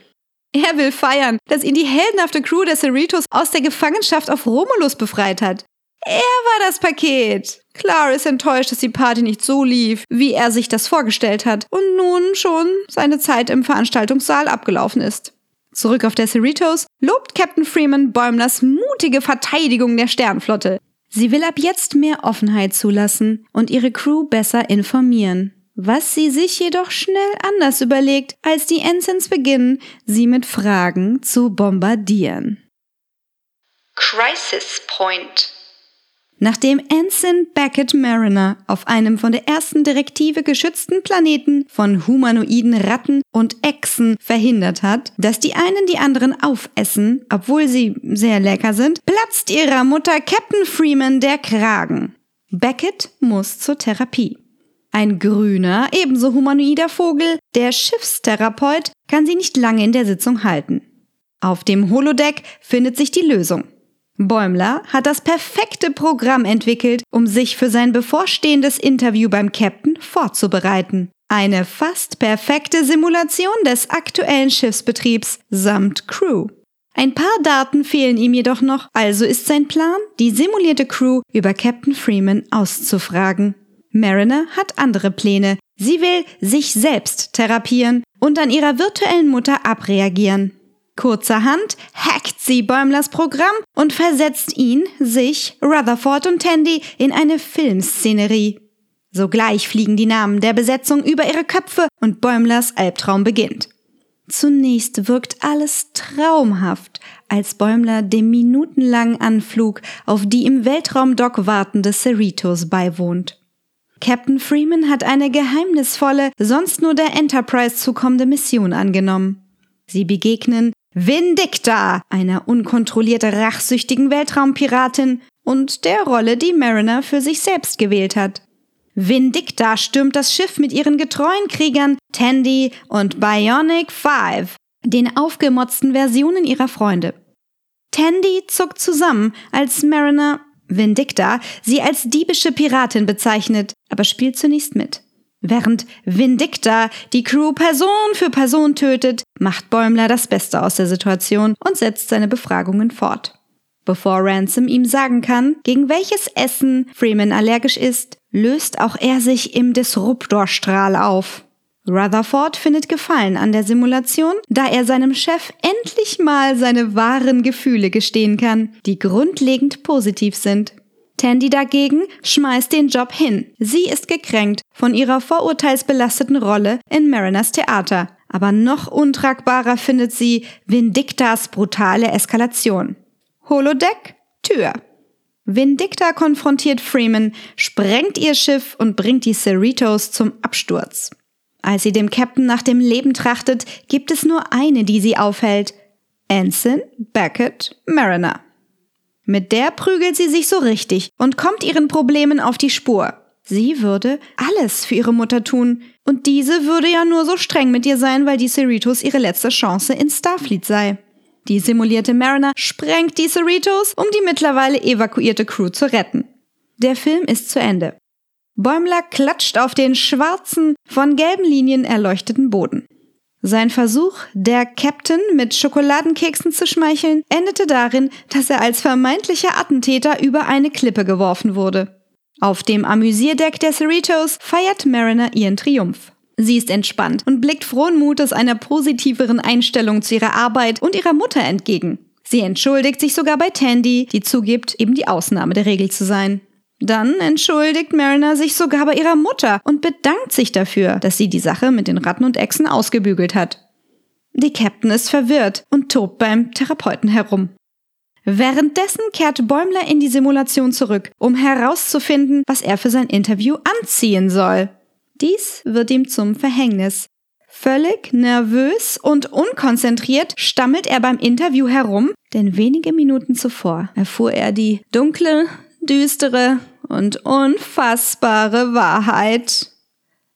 Er will feiern, dass ihn die heldenhafte Crew der Cerritos aus der Gefangenschaft auf Romulus befreit hat. Er war das Paket. Klar ist enttäuscht, dass die Party nicht so lief, wie er sich das vorgestellt hat und nun schon seine Zeit im Veranstaltungssaal abgelaufen ist. Zurück auf der Cerritos lobt Captain Freeman Bäumlers mutige Verteidigung der Sternflotte. Sie will ab jetzt mehr Offenheit zulassen und ihre Crew besser informieren. Was sie sich jedoch schnell anders überlegt, als die Ensigns beginnen, sie mit Fragen zu bombardieren. Crisis Point. Nachdem Ensign Beckett Mariner auf einem von der ersten Direktive geschützten Planeten von humanoiden Ratten und Echsen verhindert hat, dass die einen die anderen aufessen, obwohl sie sehr lecker sind, platzt ihrer Mutter Captain Freeman der Kragen. Beckett muss zur Therapie. Ein grüner, ebenso humanoider Vogel, der Schiffstherapeut, kann sie nicht lange in der Sitzung halten. Auf dem Holodeck findet sich die Lösung. Bäumler hat das perfekte Programm entwickelt, um sich für sein bevorstehendes Interview beim Captain vorzubereiten. Eine fast perfekte Simulation des aktuellen Schiffsbetriebs samt Crew. Ein paar Daten fehlen ihm jedoch noch, also ist sein Plan, die simulierte Crew über Captain Freeman auszufragen. Mariner hat andere Pläne. Sie will sich selbst therapieren und an ihrer virtuellen Mutter abreagieren. Kurzerhand hackt sie Bäumlers Programm und versetzt ihn, sich, Rutherford und Tandy in eine Filmszenerie. Sogleich fliegen die Namen der Besetzung über ihre Köpfe und Bäumlers Albtraum beginnt. Zunächst wirkt alles traumhaft, als Bäumler dem minutenlangen Anflug auf die im Weltraumdock wartende Cerritos beiwohnt. Captain Freeman hat eine geheimnisvolle, sonst nur der Enterprise zukommende Mission angenommen. Sie begegnen Vindicta, einer unkontrolliert rachsüchtigen Weltraumpiratin und der Rolle, die Mariner für sich selbst gewählt hat. Vindicta stürmt das Schiff mit ihren getreuen Kriegern Tandy und Bionic Five, den aufgemotzten Versionen ihrer Freunde. Tandy zuckt zusammen, als Mariner Vindicta sie als diebische Piratin bezeichnet, aber spielt zunächst mit. Während Vindicta die Crew Person für Person tötet, macht Bäumler das Beste aus der Situation und setzt seine Befragungen fort. Bevor Ransom ihm sagen kann, gegen welches Essen Freeman allergisch ist, löst auch er sich im Disruptorstrahl auf. Rutherford findet Gefallen an der Simulation, da er seinem Chef endlich mal seine wahren Gefühle gestehen kann, die grundlegend positiv sind. Tandy dagegen schmeißt den Job hin. Sie ist gekränkt von ihrer vorurteilsbelasteten Rolle in Mariners Theater. Aber noch untragbarer findet sie Vindictas brutale Eskalation. Holodeck, Tür. Vindicta konfrontiert Freeman, sprengt ihr Schiff und bringt die Cerritos zum Absturz. Als sie dem Captain nach dem Leben trachtet, gibt es nur eine, die sie aufhält. Ensign Beckett Mariner. Mit der prügelt sie sich so richtig und kommt ihren Problemen auf die Spur. Sie würde alles für ihre Mutter tun. Und diese würde ja nur so streng mit ihr sein, weil die Cerritos ihre letzte Chance in Starfleet sei. Die simulierte Mariner sprengt die Cerritos, um die mittlerweile evakuierte Crew zu retten. Der Film ist zu Ende. Bäumler klatscht auf den schwarzen, von gelben Linien erleuchteten Boden. Sein Versuch, der Captain mit Schokoladenkeksen zu schmeicheln, endete darin, dass er als vermeintlicher Attentäter über eine Klippe geworfen wurde. Auf dem Amüsierdeck der Cerritos feiert Mariner ihren Triumph. Sie ist entspannt und blickt frohen Mutes einer positiveren Einstellung zu ihrer Arbeit und ihrer Mutter entgegen. Sie entschuldigt sich sogar bei Tandy, die zugibt, eben die Ausnahme der Regel zu sein. Dann entschuldigt Mariner sich sogar bei ihrer Mutter und bedankt sich dafür, dass sie die Sache mit den Ratten und Echsen ausgebügelt hat. Die Captain ist verwirrt und tobt beim Therapeuten herum. Währenddessen kehrt Bäumler in die Simulation zurück, um herauszufinden, was er für sein Interview anziehen soll. Dies wird ihm zum Verhängnis. Völlig nervös und unkonzentriert stammelt er beim Interview herum, denn wenige Minuten zuvor erfuhr er die dunkle, düstere und unfassbare Wahrheit.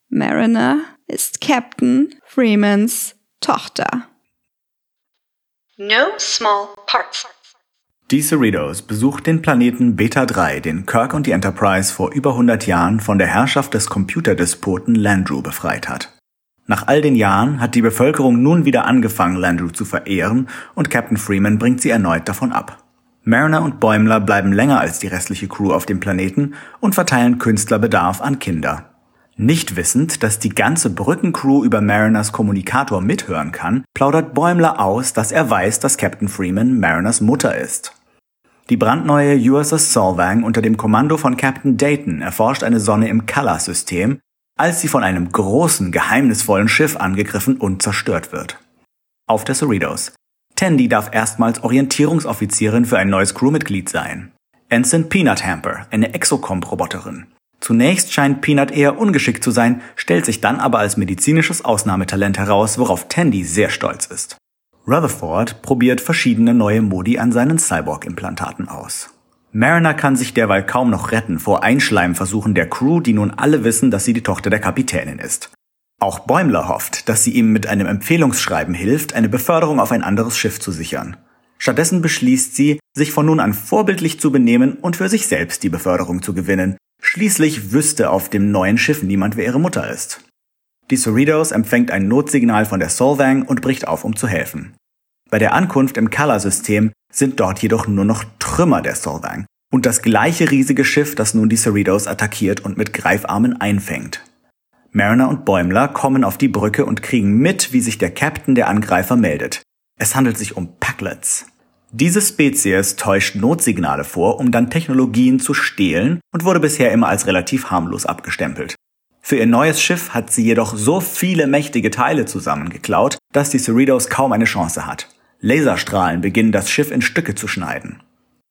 Mariner ist Captain Freemans Tochter. No small parts. Die Cerritos besucht den Planeten Beta 3, den Kirk und die Enterprise vor über 100 Jahren von der Herrschaft des Computerdespoten Landru befreit hat. Nach all den Jahren hat die Bevölkerung nun wieder angefangen, Landru zu verehren und Captain Freeman bringt sie erneut davon ab. Mariner und Bäumler bleiben länger als die restliche Crew auf dem Planeten und verteilen Künstlerbedarf an Kinder. Nicht wissend, dass die ganze Brückencrew über Mariners Kommunikator mithören kann, plaudert Bäumler aus, dass er weiß, dass Captain Freeman Mariners Mutter ist. Die brandneue USS Solvang unter dem Kommando von Captain Dayton erforscht eine Sonne im Callas-System, als sie von einem großen, geheimnisvollen Schiff angegriffen und zerstört wird. Auf der Cerritos. Tandy darf erstmals Orientierungsoffizierin für ein neues Crewmitglied sein. Ensign Peanut Hamper, eine Exocomp-Roboterin. Zunächst scheint Peanut eher ungeschickt zu sein, stellt sich dann aber als medizinisches Ausnahmetalent heraus, worauf Tandy sehr stolz ist. Rutherford probiert verschiedene neue Modi an seinen Cyborg-Implantaten aus. Mariner kann sich derweil kaum noch retten vor Einschleimversuchen der Crew, die nun alle wissen, dass sie die Tochter der Kapitänin ist. Auch Bäumler hofft, dass sie ihm mit einem Empfehlungsschreiben hilft, eine Beförderung auf ein anderes Schiff zu sichern. Stattdessen beschließt sie, sich von nun an vorbildlich zu benehmen und für sich selbst die Beförderung zu gewinnen. Schließlich wüsste auf dem neuen Schiff niemand, wer ihre Mutter ist. Die Cerritos empfängt ein Notsignal von der Solvang und bricht auf, um zu helfen. Bei der Ankunft im Color-System sind dort jedoch nur noch Trümmer der Solvang und das gleiche riesige Schiff, das nun die Cerritos attackiert und mit Greifarmen einfängt. Mariner und Bäumler kommen auf die Brücke und kriegen mit, wie sich der Captain der Angreifer meldet. Es handelt sich um Packlets. Diese Spezies täuscht Notsignale vor, um dann Technologien zu stehlen und wurde bisher immer als relativ harmlos abgestempelt. Für ihr neues Schiff hat sie jedoch so viele mächtige Teile zusammengeklaut, dass die Cerritos kaum eine Chance hat. Laserstrahlen beginnen das Schiff in Stücke zu schneiden.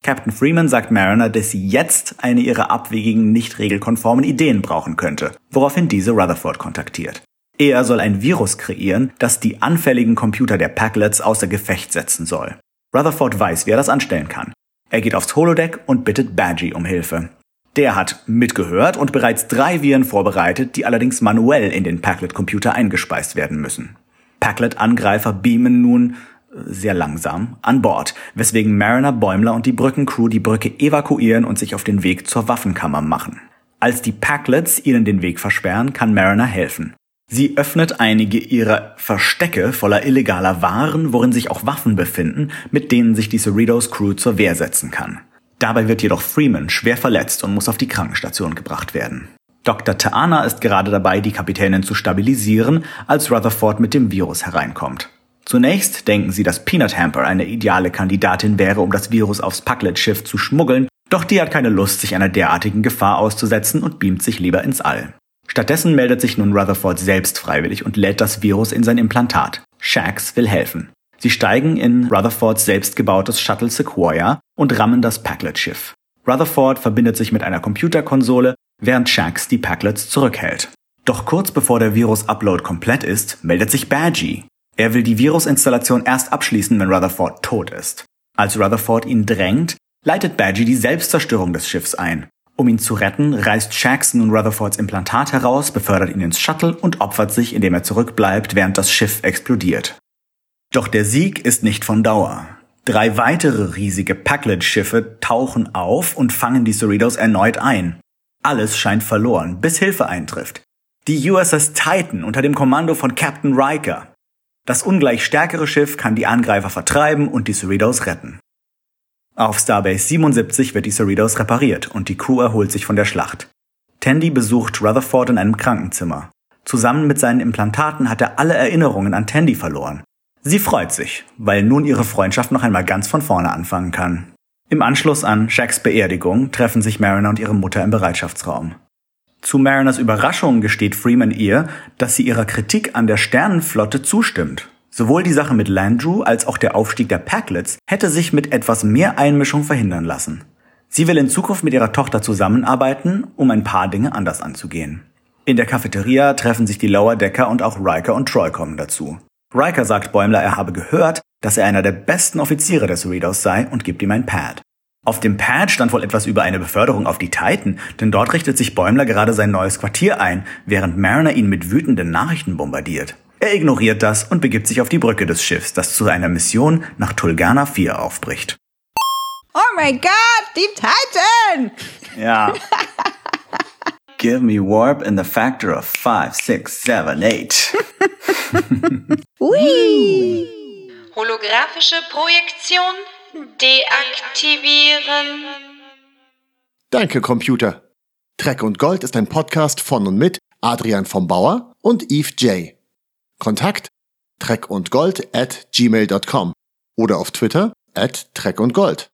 Captain Freeman sagt Mariner, dass sie jetzt eine ihrer abwegigen, nicht regelkonformen Ideen brauchen könnte, woraufhin diese Rutherford kontaktiert. Er soll ein Virus kreieren, das die anfälligen Computer der Packlets außer Gefecht setzen soll. Rutherford weiß, wie er das anstellen kann. Er geht aufs Holodeck und bittet Badgie um Hilfe. Der hat mitgehört und bereits drei Viren vorbereitet, die allerdings manuell in den Packlet-Computer eingespeist werden müssen. Packlet-Angreifer beamen nun sehr langsam an Bord, weswegen Mariner, Bäumler und die Brückencrew die Brücke evakuieren und sich auf den Weg zur Waffenkammer machen. Als die Packlets ihnen den Weg versperren, kann Mariner helfen. Sie öffnet einige ihrer Verstecke voller illegaler Waren, worin sich auch Waffen befinden, mit denen sich die Cerritos Crew zur Wehr setzen kann. Dabei wird jedoch Freeman schwer verletzt und muss auf die Krankenstation gebracht werden. Dr. Taana ist gerade dabei, die Kapitänin zu stabilisieren, als Rutherford mit dem Virus hereinkommt. Zunächst denken sie, dass Peanut Hamper eine ideale Kandidatin wäre, um das Virus aufs Packlet-Schiff zu schmuggeln, doch die hat keine Lust, sich einer derartigen Gefahr auszusetzen und beamt sich lieber ins All. Stattdessen meldet sich nun Rutherford selbst freiwillig und lädt das Virus in sein Implantat. Shax will helfen. Sie steigen in Rutherfords selbstgebautes Shuttle Sequoia und rammen das Packlet-Schiff. Rutherford verbindet sich mit einer Computerkonsole, während Shax die Packlets zurückhält. Doch kurz bevor der Virus-Upload komplett ist, meldet sich Badgie, er will die Virusinstallation erst abschließen, wenn Rutherford tot ist. Als Rutherford ihn drängt, leitet Badgie die Selbstzerstörung des Schiffs ein. Um ihn zu retten, reißt Shax nun Rutherfords Implantat heraus, befördert ihn ins Shuttle und opfert sich, indem er zurückbleibt, während das Schiff explodiert. Doch der Sieg ist nicht von Dauer. Drei weitere riesige Packlet-Schiffe tauchen auf und fangen die Cerritos erneut ein. Alles scheint verloren, bis Hilfe eintrifft. Die USS Titan unter dem Kommando von Captain Riker. Das ungleich stärkere Schiff kann die Angreifer vertreiben und die Cerritos retten. Auf Starbase 77 wird die Cerritos repariert und die Crew erholt sich von der Schlacht. Tandy besucht Rutherford in einem Krankenzimmer. Zusammen mit seinen Implantaten hat er alle Erinnerungen an Tandy verloren. Sie freut sich, weil nun ihre Freundschaft noch einmal ganz von vorne anfangen kann. Im Anschluss an Shacks Beerdigung treffen sich Mariner und ihre Mutter im Bereitschaftsraum. Zu Mariners Überraschung gesteht Freeman ihr, dass sie ihrer Kritik an der Sternenflotte zustimmt. Sowohl die Sache mit Landrew als auch der Aufstieg der Packlets hätte sich mit etwas mehr Einmischung verhindern lassen. Sie will in Zukunft mit ihrer Tochter zusammenarbeiten, um ein paar Dinge anders anzugehen. In der Cafeteria treffen sich die Lower Decker und auch Riker und Troy kommen dazu. Riker sagt Bäumler, er habe gehört, dass er einer der besten Offiziere des Readers sei und gibt ihm ein Pad. Auf dem Pad stand wohl etwas über eine Beförderung auf die Titan, denn dort richtet sich Bäumler gerade sein neues Quartier ein, während Mariner ihn mit wütenden Nachrichten bombardiert. Er ignoriert das und begibt sich auf die Brücke des Schiffs, das zu einer Mission nach Tulgana 4 aufbricht. Oh mein Gott, die Titan! Ja. Give me warp in the factor of 5, 6, 7, 8. Ui! Holographische Projektion deaktivieren. Danke, Computer. Trek und Gold ist ein Podcast von und mit Adrian vom Bauer und Eve J. Kontakt treckundgold at gmail.com oder auf Twitter at treckundgold.